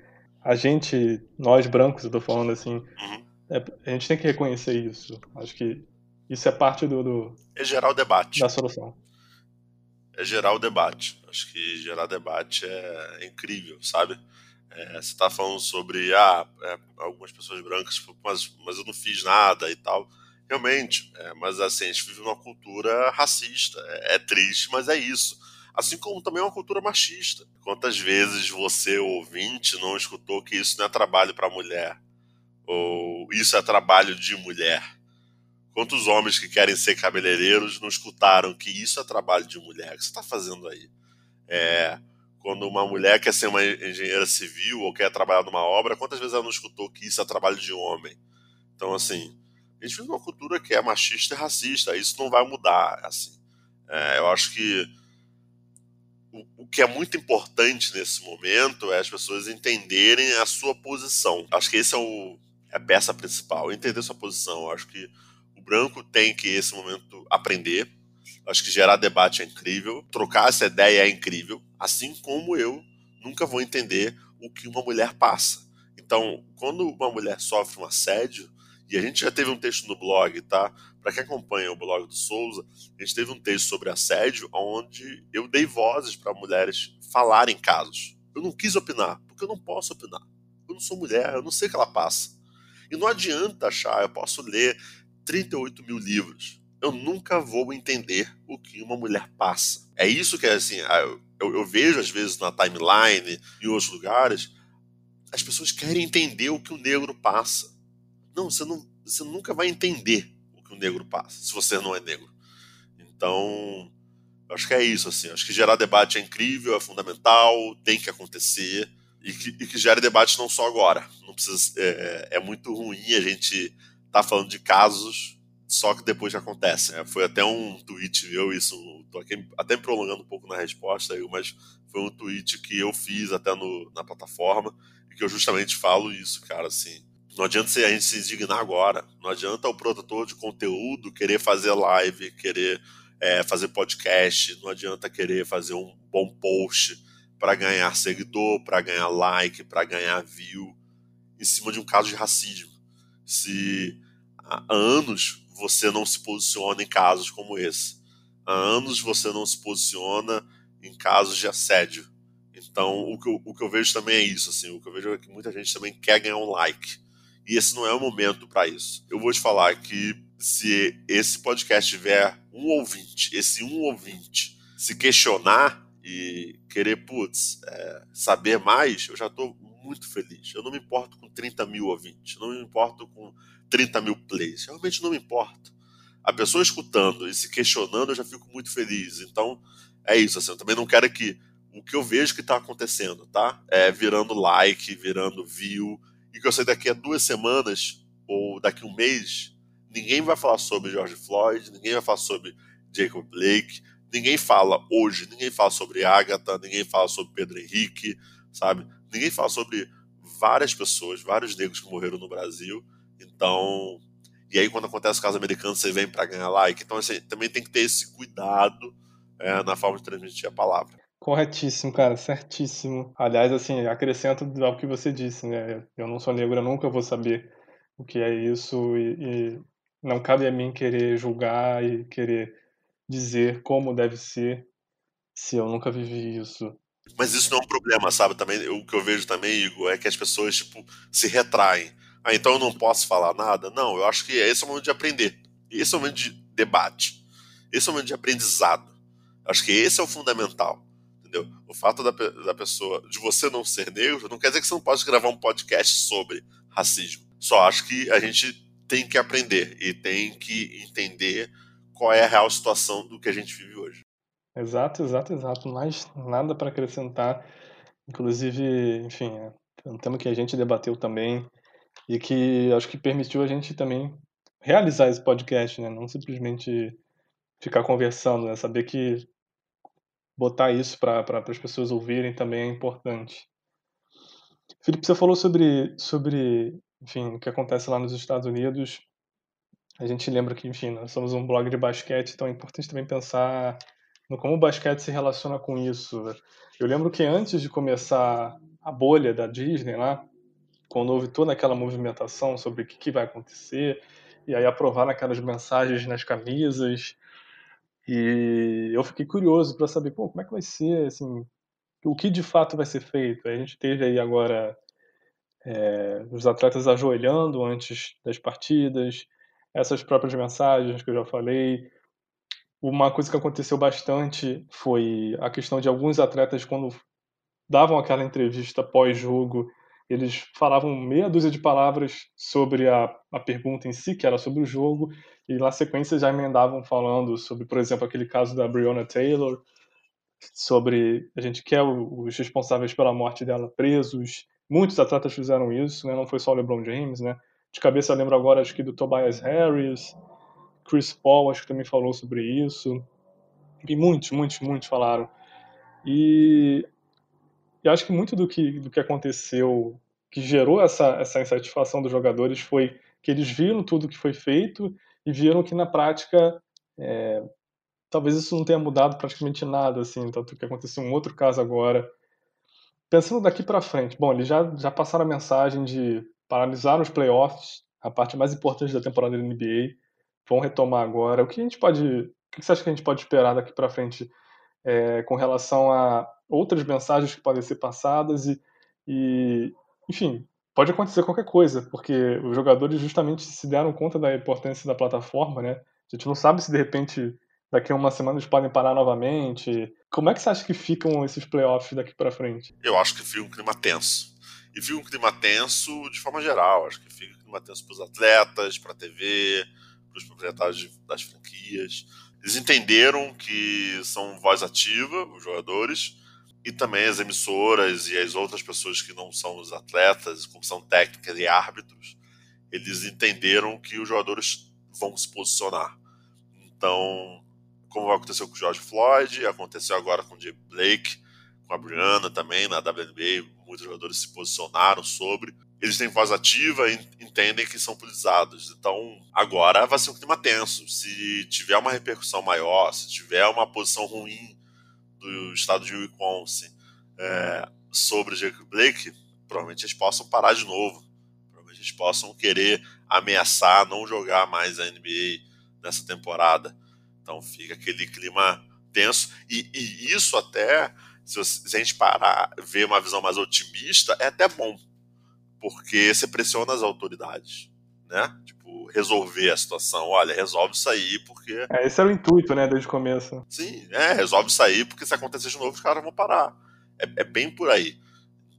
a gente, nós brancos, eu tô falando assim, uhum. é, a gente tem que reconhecer isso. Acho que isso é parte do, do é gerar o debate da solução. É gerar o debate. Acho que gerar debate é incrível, sabe? É, você está falando sobre ah, é, algumas pessoas brancas, tipo, mas, mas eu não fiz nada e tal. Realmente, é, mas assim, a gente vive numa cultura racista. É, é, triste, mas é isso. Assim como também é uma cultura machista. Quantas vezes você, ouvinte, não escutou que isso não é trabalho para mulher? Ou isso é trabalho de mulher? Quantos homens que querem ser cabeleireiros não escutaram que isso é trabalho de mulher? O que você está fazendo aí? É, quando uma mulher quer ser uma engenheira civil ou quer trabalhar numa obra, quantas vezes ela não escutou que isso é trabalho de homem? Então, assim, a gente vive uma cultura que é machista e racista, isso não vai mudar, assim. É, eu acho que o, o, que é muito importante nesse momento é as pessoas entenderem a sua posição. Acho que esse é, o, é a peça principal, entender sua posição. Acho que o branco tem que, nesse momento, aprender. Acho que gerar debate é incrível, trocar essa ideia é incrível, assim como eu nunca vou entender o que uma mulher passa. Então, quando uma mulher sofre um assédio, e a gente já teve um texto no blog, tá? Para quem acompanha o blog do Souza, a gente teve um texto sobre assédio, onde eu dei vozes para mulheres falarem casos. Eu não quis opinar, porque eu não posso opinar. Eu não sou mulher, eu não sei o que ela passa. E não adianta achar, eu posso ler 38 mil livros. Eu nunca vou entender o que uma mulher passa. É isso que é assim, eu, eu vejo às vezes na timeline e outros lugares, as pessoas querem entender o que o negro passa. Não, você, não, você nunca vai entender o que o negro passa, se você não é negro. Então, acho que é isso, assim. Acho que gerar debate é incrível, é fundamental, tem que acontecer. E que, e que gere debate não só agora. Não precisa, é, é muito ruim a gente tá falando de casos só que depois já acontece. É, foi até um tweet meu, isso, tô aqui, até me prolongando um pouco na resposta, mas foi um tweet que eu fiz até no, na plataforma e que eu justamente falo isso, cara, assim. Não adianta a gente se indignar agora. Não adianta o produtor de conteúdo querer fazer live, querer é, fazer podcast. Não adianta querer fazer um bom post para ganhar seguidor, para ganhar like, para ganhar view em cima de um caso de racismo. Se há anos você não se posiciona em casos como esse, há anos você não se posiciona em casos de assédio. Então, o que eu, o que eu vejo também é isso. Assim, o que eu vejo é que muita gente também quer ganhar um like e esse não é o momento para isso. Eu vou te falar que se esse podcast tiver um ouvinte, esse um ouvinte, se questionar e querer, putz, é, saber mais, eu já estou muito feliz. Eu não me importo com 30 mil ouvintes, não me importo com 30 mil plays, realmente não me importo. A pessoa escutando e se questionando, eu já fico muito feliz. Então, é isso. Assim, eu também não quero que o que eu vejo que está acontecendo, tá? É virando like, virando view, e que eu sei daqui a duas semanas ou daqui a um mês, ninguém vai falar sobre George Floyd, ninguém vai falar sobre Jacob Blake, ninguém fala hoje, ninguém fala sobre Agatha, ninguém fala sobre Pedro Henrique, sabe? Ninguém fala sobre várias pessoas, vários negros que morreram no Brasil. Então, e aí quando acontece o caso americano, você vem para ganhar like. Então, assim, também tem que ter esse cuidado é, na forma de transmitir a palavra. Corretíssimo, cara, certíssimo. Aliás, assim, acrescento ao que você disse, né? Eu não sou negro, eu nunca vou saber o que é isso e, e não cabe a mim querer julgar e querer dizer como deve ser se eu nunca vivi isso. Mas isso não é um problema, sabe? Também o que eu vejo também, Igor, é que as pessoas tipo se retraem. Ah, então eu não posso falar nada? Não, eu acho que esse é o momento de aprender. Esse é o momento de debate. Esse é o momento de aprendizado. Acho que esse é o fundamental entendeu? O fato da, da pessoa, de você não ser negro, não quer dizer que você não pode gravar um podcast sobre racismo. Só acho que a gente tem que aprender e tem que entender qual é a real situação do que a gente vive hoje. Exato, exato, exato. Mais nada para acrescentar. Inclusive, enfim, é um tema que a gente debateu também e que acho que permitiu a gente também realizar esse podcast, né? Não simplesmente ficar conversando, né? Saber que botar isso para as pessoas ouvirem também é importante. Felipe, você falou sobre, sobre enfim, o que acontece lá nos Estados Unidos. A gente lembra que, enfim, nós somos um blog de basquete, então é importante também pensar no como o basquete se relaciona com isso. Eu lembro que antes de começar a bolha da Disney lá, quando houve toda aquela movimentação sobre o que, que vai acontecer, e aí aprovaram aquelas mensagens nas camisas, e eu fiquei curioso para saber, pô, como é que vai ser, assim, o que de fato vai ser feito. A gente teve aí agora é, os atletas ajoelhando antes das partidas, essas próprias mensagens que eu já falei. Uma coisa que aconteceu bastante foi a questão de alguns atletas, quando davam aquela entrevista pós-jogo, eles falavam meia dúzia de palavras sobre a, a pergunta em si, que era sobre o jogo, e na sequência já emendavam falando sobre, por exemplo, aquele caso da Breonna Taylor, sobre a gente quer os responsáveis pela morte dela presos. Muitos atletas fizeram isso, né? não foi só o LeBron James, né? De cabeça lembro agora acho que do Tobias Harris, Chris Paul acho que também falou sobre isso. E muitos, muitos, muitos falaram. E, e acho que muito do que, do que aconteceu, que gerou essa, essa insatisfação dos jogadores foi que eles viram tudo que foi feito e viram que na prática é, talvez isso não tenha mudado praticamente nada, assim, tanto que aconteceu um outro caso agora. Pensando daqui para frente, bom, eles já, já passaram a mensagem de paralisar os playoffs, a parte mais importante da temporada da NBA, vão retomar agora. O que a gente pode, o que você acha que a gente pode esperar daqui para frente é, com relação a outras mensagens que podem ser passadas e, e, enfim, pode acontecer qualquer coisa, porque os jogadores justamente se deram conta da importância da plataforma, né? A gente não sabe se de repente daqui a uma semana eles podem parar novamente. Como é que você acha que ficam esses playoffs daqui para frente? Eu acho que fica um clima tenso. E fica um clima tenso de forma geral. Acho que fica um clima tenso para os atletas, para a TV, para os proprietários das franquias. Eles entenderam que são voz ativa, os jogadores, e também as emissoras e as outras pessoas que não são os atletas, comissão técnica e árbitros, eles entenderam que os jogadores vão se posicionar. Então, como aconteceu com o George Floyd, aconteceu agora com o Jay Blake, com a Brianna também, na WNBA, muitos jogadores se posicionaram sobre. Eles têm voz ativa e entendem que são politizados. Então, agora vai ser um clima tenso. Se tiver uma repercussão maior, se tiver uma posição ruim do estado de Wisconsin é, sobre Jacob Blake, provavelmente eles possam parar de novo. Provavelmente eles possam querer ameaçar não jogar mais a NBA nessa temporada. Então fica aquele clima tenso. E, e isso até, se, a gente parar, ver uma visão mais otimista, é até bom. Porque você pressiona as autoridades, né? Tipo, resolver a situação. Olha, resolve aí, porque... É, esse era o intuito, né, desde o começo. Sim, é, resolve aí, porque se acontecer de novo, os caras vão parar. É, é bem por aí.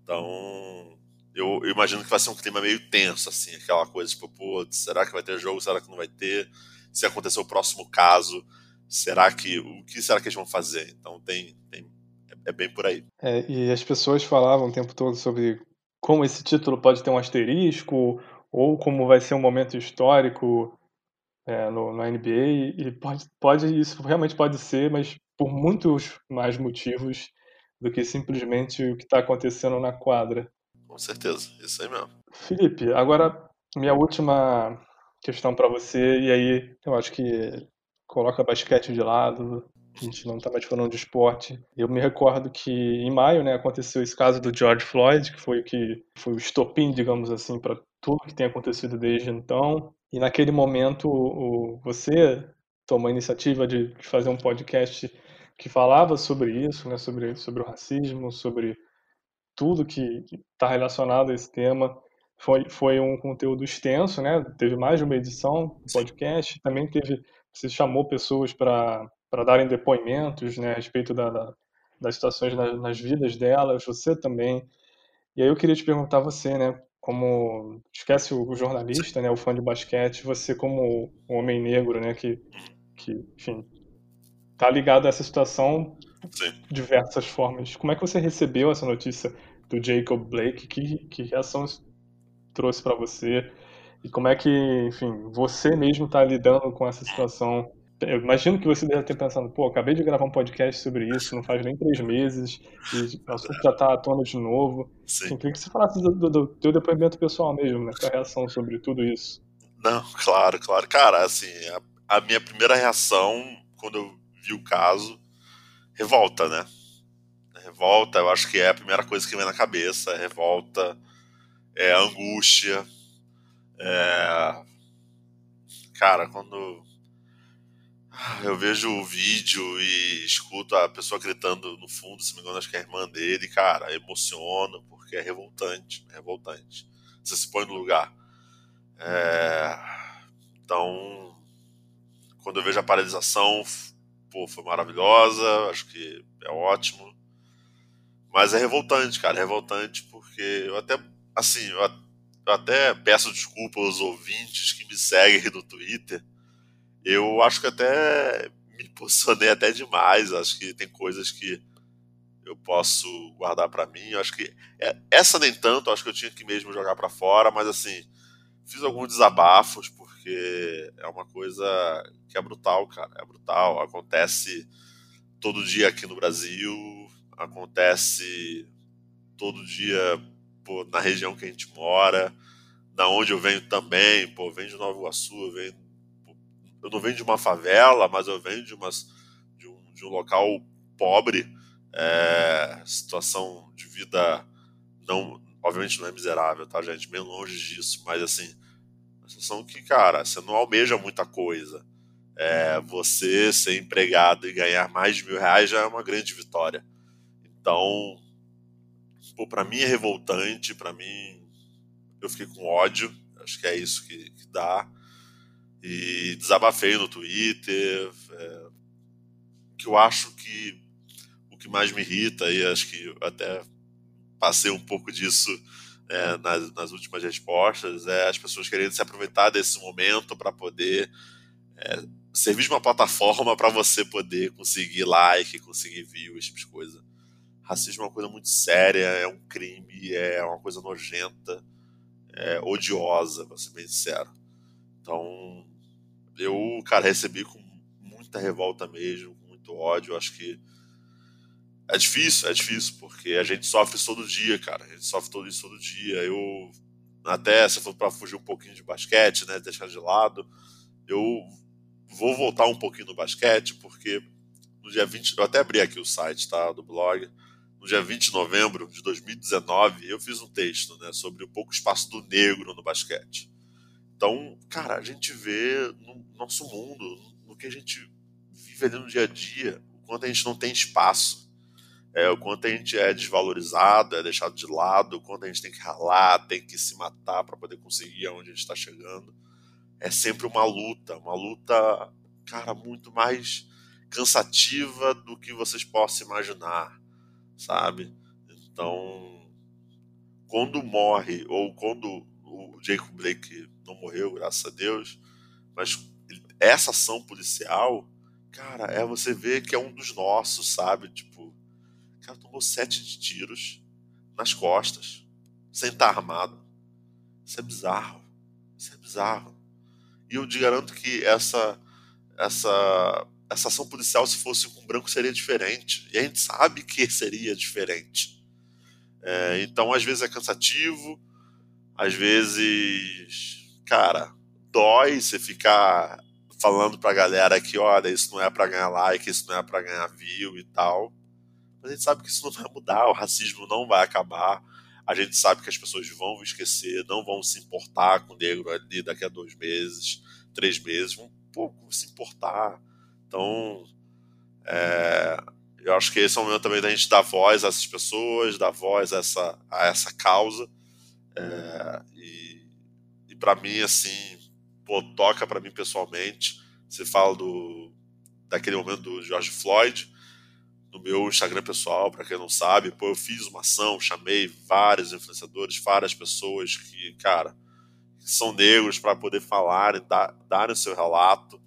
Então, eu, eu, imagino que vai ser um clima meio tenso, assim, aquela coisa, tipo, pô, será que vai ter jogo, será que não vai ter? Se acontecer o próximo caso, será que o que será que eles vão fazer? Então tem, tem é, é bem por aí. É, e as pessoas falavam o tempo todo sobre como esse título pode ter um asterisco ou como vai ser um momento histórico é, no, no NBA e pode, pode isso realmente pode ser, mas por muitos mais motivos do que simplesmente o que está acontecendo na quadra. Com certeza, isso aí mesmo. Felipe, agora minha última questão para você e aí eu acho que coloca basquete de lado, a gente não está mais falando de esporte. Eu me recordo que em maio, né, aconteceu esse caso do George Floyd, que foi o que foi o estopim, digamos assim, para tudo que tem acontecido desde então. E naquele momento, o, você tomou a iniciativa de, de fazer um podcast que falava sobre isso, né, sobre, sobre o racismo, sobre tudo que está relacionado a esse tema. Foi, foi um conteúdo extenso, né? Teve mais de uma edição do podcast. Também teve você chamou pessoas para darem depoimentos né, a respeito da, da, das situações nas, nas vidas delas, você também. E aí eu queria te perguntar você, né, como esquece o, jornalista, né, o fã de basquete, você como um homem negro, né, que, que enfim, tá ligado a essa situação de diversas formas. Como é que você recebeu essa notícia do Jacob Blake? Que, que reação trouxe para você? E como é que, enfim, você mesmo está lidando com essa situação? Eu imagino que você deve ter pensado, pô, acabei de gravar um podcast sobre isso, não faz nem três meses, e o assunto já está à tona de novo. Sim. Enfim, queria que você falasse do, do, do teu depoimento pessoal mesmo, né? Tua reação sobre tudo isso. Não, claro, claro. Cara, assim, a, a minha primeira reação, quando eu vi o caso, revolta, né? Revolta, eu acho que é a primeira coisa que vem na cabeça, é revolta, é angústia, é... Cara, quando eu vejo o vídeo e escuto a pessoa gritando no fundo, se me engano, acho que é a irmã dele, cara, emociona, porque é revoltante, é revoltante. Você se põe no lugar. É... Então, quando eu vejo a paralisação, pô, foi maravilhosa, acho que é ótimo. Mas é revoltante, cara, é revoltante porque eu até assim, eu até peço desculpa aos ouvintes que me seguem <laughs> no Twitter. Eu acho que até me posicionei até demais. Acho que tem coisas que eu posso guardar para mim. Acho que é, essa nem tanto, acho que eu tinha que mesmo jogar para fora, mas assim, fiz alguns desabafos porque é uma coisa que é brutal, cara, é brutal. Acontece todo dia aqui no Brasil, acontece todo dia pô, na região que a gente mora, da onde eu venho também, pô, venho de Nova Iguaçu, venho eu não venho de uma favela, mas eu venho de, umas, de, um, de um local pobre, é, situação de vida não, obviamente não é miserável, tá, gente? Bem longe disso, mas assim, uma situação que, cara, você não almeja muita coisa. É, você ser empregado e ganhar mais de mil reais já é uma grande vitória. Então, pô, pra mim é revoltante, para mim eu fiquei com ódio, acho que é isso que, que dá. E desabafei no Twitter, é, que eu acho que que mais me irrita, e acho que até passei um pouco disso é, nas, nas, últimas respostas, é as pessoas querendo se aproveitar desse momento para poder é, servir de uma plataforma para você poder conseguir like, conseguir view, esse tipo de coisa. Racismo é uma coisa muito séria, é um crime, é uma coisa nojenta, é odiosa, pra ser bem sincero. Então, eu, cara, recebi com muita revolta mesmo, com muito ódio. Acho que é difícil, é difícil, porque a gente sofre todo dia, cara. A gente sofre todo isso todo dia. Eu, até se for para fugir um pouquinho de basquete, né, deixar de lado, eu vou voltar um pouquinho no basquete, porque no dia 20, eu até abri aqui o site, tá, do blog. No dia 20 de novembro de 2019, eu fiz um texto, né, sobre o pouco espaço do negro no basquete. Então, cara, a gente vê no nosso mundo, no que a gente vive ali no dia a dia, o quanto a gente não tem espaço é, o quanto a gente é desvalorizado, é deixado de lado, o quanto a gente tem que ralar, tem que se matar para poder conseguir aonde a gente está chegando. É sempre uma luta, uma luta, cara, muito mais cansativa do que vocês possam imaginar, sabe? Então, quando morre, ou quando Jacob Blake não morreu, graças a Deus, mas essa ação policial, cara, é você ver que é um dos nossos, sabe? Tipo, o cara tomou sete tiros nas costas, sem estar armado. Isso é bizarro. Isso é bizarro. E eu te garanto que essa, essa, essa ação policial, se fosse com branco, seria diferente. E a gente sabe que <laughs> seria diferente. É, então, às vezes é cansativo, às vezes, cara, dói você ficar falando pra galera que, olha, isso não é para ganhar like, isso não é para ganhar view e tal. Mas a gente sabe que isso não vai mudar, o racismo não vai acabar. A gente sabe que as pessoas vão esquecer, não vão se importar com o negro ali daqui a dois meses, três meses, vão pouco se importar. Então, é, eu acho que esse é o momento também da gente dar voz a essas pessoas, dar voz a essa, a essa causa. É, e e para mim, assim, pô, toca para mim pessoalmente. Você fala do, daquele momento do George Floyd, no meu Instagram pessoal, para quem não sabe, pô, eu fiz uma ação, chamei vários influenciadores, várias pessoas que, cara, são negros para poder falar e dar, darem o seu relato.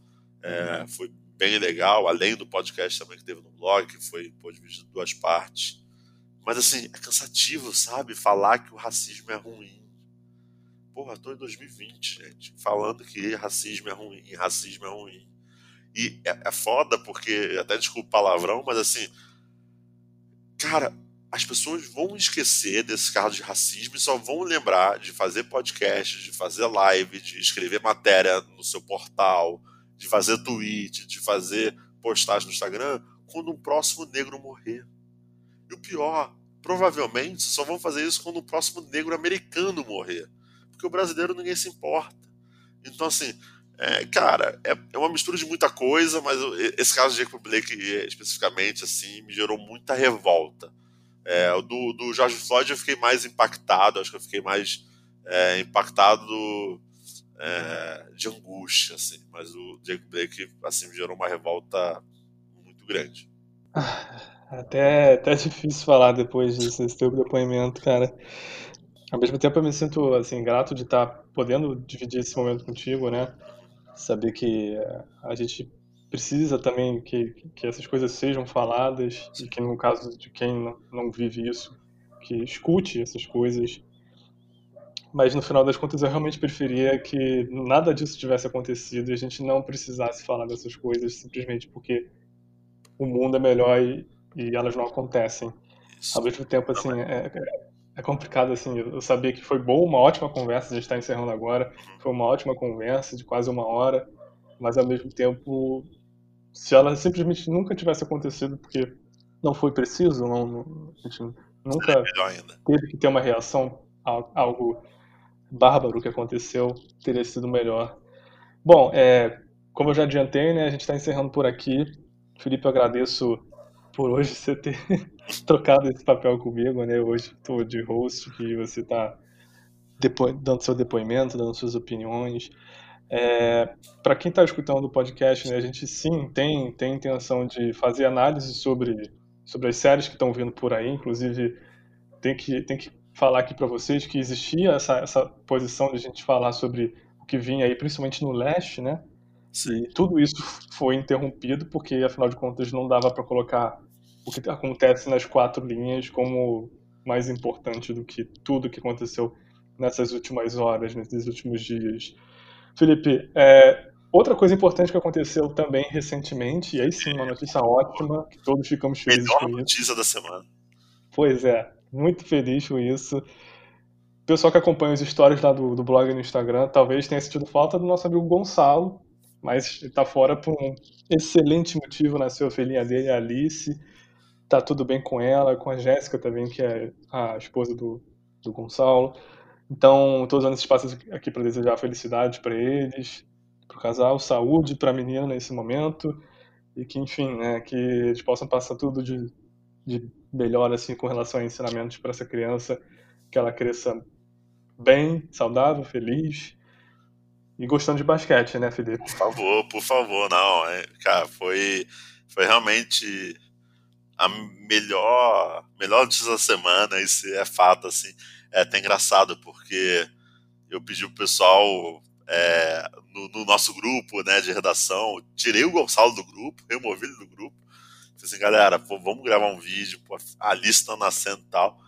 É, foi bem legal, além do podcast também que teve no blog, que foi pô, dividido em duas partes. Mas assim, é cansativo, sabe? Falar que o racismo é ruim. Porra, tô em 2020, gente, falando que racismo é ruim, racismo é ruim. E é, é foda porque, até desculpa o palavrão, mas assim, cara, as pessoas vão esquecer desse caso de racismo e só vão lembrar de fazer podcast, de fazer live, de escrever matéria no seu portal, de fazer tweet, de fazer postagem no Instagram quando um próximo negro morrer. E o pior, provavelmente só vão fazer isso quando o próximo negro americano morrer. Porque o brasileiro ninguém se importa. Então, assim, é, cara, é, é, uma mistura de muita coisa, mas esse caso de Jacob Blake especificamente assim me gerou muita revolta. É, do, do George Floyd eu fiquei mais impactado, acho que eu fiquei mais é, impactado é, de angústia, assim, mas o Jacob Blake assim me gerou uma revolta muito grande. <sighs> Até, até <laughs> difícil falar depois desse teu depoimento, cara. Ao mesmo tempo eu me sinto assim grato de estar podendo dividir esse momento contigo, né? Saber que eh, a gente precisa também que, que essas coisas sejam faladas e que no caso de quem não vive isso, que escute essas coisas. Mas no final das contas eu realmente preferia que nada disso tivesse acontecido e a gente não precisasse falar dessas coisas simplesmente porque o mundo é melhor e, e elas não acontecem. Ao mesmo tempo, assim, é, é complicado, assim, eu sabia que foi boa, uma ótima conversa, a gente está encerrando agora, foi uma ótima conversa de quase uma hora, mas ao mesmo tempo, se ela simplesmente nunca tivesse acontecido, porque não foi preciso, não, não a gente nunca teve que ter uma reação a algo bárbaro que aconteceu, teria sido melhor. Bom, é, como eu já adiantei, né, a gente está encerrando por aqui. Felipe, eu agradeço por hoje você ter <laughs> trocado esse papel comigo, né? Hoje estou de host e você está dando seu depoimento, dando suas opiniões. É, para quem está escutando o podcast, né, a gente sim tem, tem intenção de fazer análise sobre, sobre as séries que estão vindo por aí. Inclusive, tem que, tem que falar aqui para vocês que existia essa, essa posição de a gente falar sobre o que vinha aí, principalmente no leste, né? Sim. E tudo isso foi interrompido porque, afinal de contas, não dava para colocar o que acontece nas quatro linhas como mais importante do que tudo que aconteceu nessas últimas horas, nesses últimos dias. Felipe, é, outra coisa importante que aconteceu também recentemente, e aí sim, uma notícia ótima, que todos ficamos felizes Melhor com isso. notícia da semana. Pois é, muito feliz com isso. O pessoal que acompanha os stories lá do, do blog no Instagram talvez tenha sentido falta do nosso amigo Gonçalo, mas está fora por um excelente motivo. Nasceu a filhinha dele, a Alice. Tá tudo bem com ela, com a Jéssica também, que é a esposa do, do Gonçalo. Então, estou usando esse espaço aqui para desejar felicidade para eles, para o casal, saúde para a menina nesse momento e que, enfim, né, que eles possam passar tudo de, de melhor assim com relação a ensinamentos para essa criança, que ela cresça bem, saudável, feliz e gostando de basquete, né, Felipe? Por favor, por favor, não. É, cara, foi, foi realmente a melhor, melhor notícia da semana, isso é fato, assim. É até engraçado, porque eu pedi pro pessoal é, no, no, nosso grupo né, de redação, tirei o Gonçalo do grupo, removi ele do grupo. Falei assim, galera, pô, vamos gravar um vídeo, pô, a Alice tá nascendo e tal.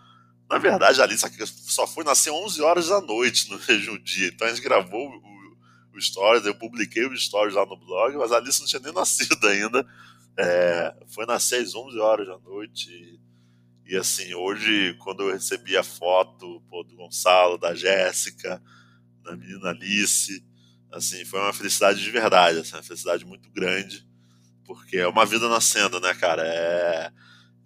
Na verdade, a Alice só foi nascer 11 horas da noite no <laughs> mesmo dia. Então a gente gravou o, o stories, eu publiquei os stories lá no blog, mas a Alice não tinha nem nascido ainda. É, foi nascer às 11 horas da noite. E, e, assim, hoje, quando eu recebi a foto pô, do Gonçalo, da Jéssica, da menina Alice, assim, foi uma felicidade de verdade, assim, uma felicidade muito grande, porque é uma vida nascendo, né, cara? É,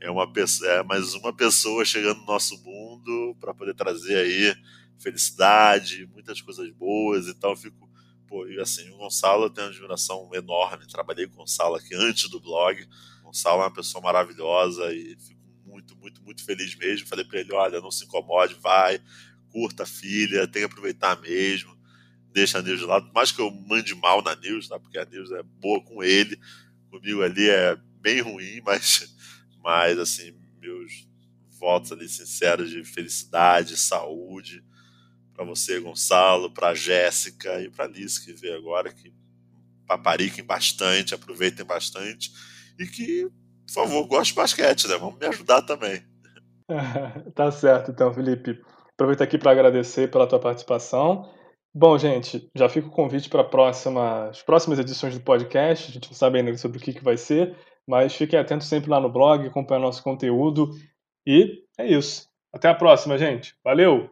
é, uma, é mais uma pessoa chegando no nosso mundo para poder trazer aí felicidade, muitas coisas boas, então eu fico pô, e assim, o Gonçalo eu tenho uma admiração enorme. Trabalhei com o Gonçalo aqui antes do blog. O Gonçalo é uma pessoa maravilhosa e fico muito, muito, muito feliz mesmo. Falei para ele: olha, não se incomode, vai, curta a filha, tem que aproveitar mesmo. Deixa a News de lado, mais que eu mande mal na News, tá? porque a News é boa com ele, comigo ali é bem ruim, <laughs> mas, mas assim, meus votos ali sinceros de felicidade, saúde, para você, Gonçalo, para Jéssica e para Alice que vê agora, que papariquem bastante, aproveitem bastante e que, por favor, goste de basquete, né? Vamos me ajudar também. <laughs> tá certo, então, Felipe. Aproveito aqui para agradecer pela tua participação. Bom, gente, já fica o convite para as próximas edições do podcast. A gente não sabe ainda sobre o que, que vai ser, mas fiquem atentos sempre lá no blog, acompanhe nosso conteúdo. E é isso. Até a próxima, gente. Valeu!